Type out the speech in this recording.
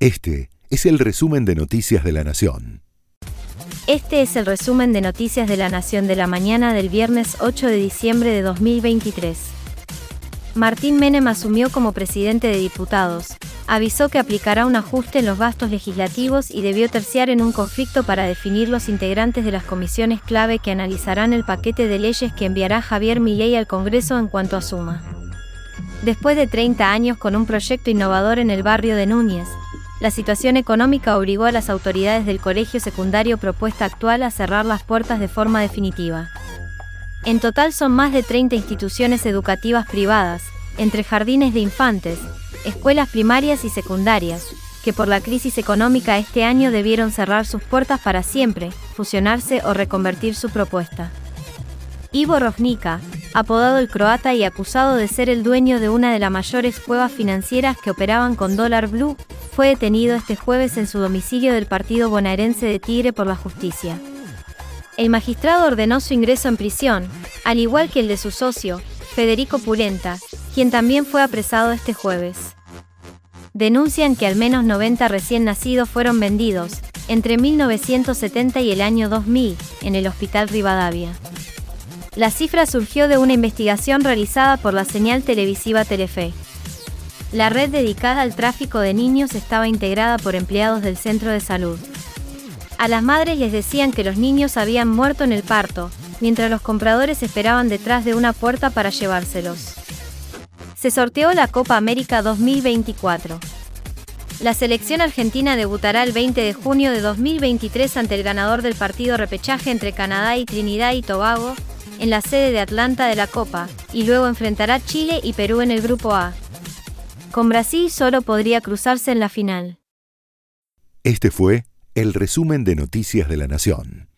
Este es el resumen de Noticias de la Nación. Este es el resumen de Noticias de la Nación de la mañana del viernes 8 de diciembre de 2023. Martín Menem asumió como presidente de diputados, avisó que aplicará un ajuste en los gastos legislativos y debió terciar en un conflicto para definir los integrantes de las comisiones clave que analizarán el paquete de leyes que enviará Javier Milei al Congreso en cuanto asuma. Después de 30 años con un proyecto innovador en el barrio de Núñez, la situación económica obligó a las autoridades del colegio secundario propuesta actual a cerrar las puertas de forma definitiva. En total son más de 30 instituciones educativas privadas, entre jardines de infantes, escuelas primarias y secundarias, que por la crisis económica este año debieron cerrar sus puertas para siempre, fusionarse o reconvertir su propuesta. Ivo Rovnica, apodado el croata y acusado de ser el dueño de una de las mayores cuevas financieras que operaban con dólar blue, fue detenido este jueves en su domicilio del partido bonaerense de Tigre por la justicia. El magistrado ordenó su ingreso en prisión, al igual que el de su socio, Federico Pulenta, quien también fue apresado este jueves. Denuncian que al menos 90 recién nacidos fueron vendidos, entre 1970 y el año 2000, en el Hospital Rivadavia. La cifra surgió de una investigación realizada por la señal televisiva Telefe. La red dedicada al tráfico de niños estaba integrada por empleados del centro de salud. A las madres les decían que los niños habían muerto en el parto, mientras los compradores esperaban detrás de una puerta para llevárselos. Se sorteó la Copa América 2024. La selección argentina debutará el 20 de junio de 2023 ante el ganador del partido repechaje entre Canadá y Trinidad y Tobago, en la sede de Atlanta de la Copa, y luego enfrentará Chile y Perú en el Grupo A. Con Brasil solo podría cruzarse en la final. Este fue el resumen de Noticias de la Nación.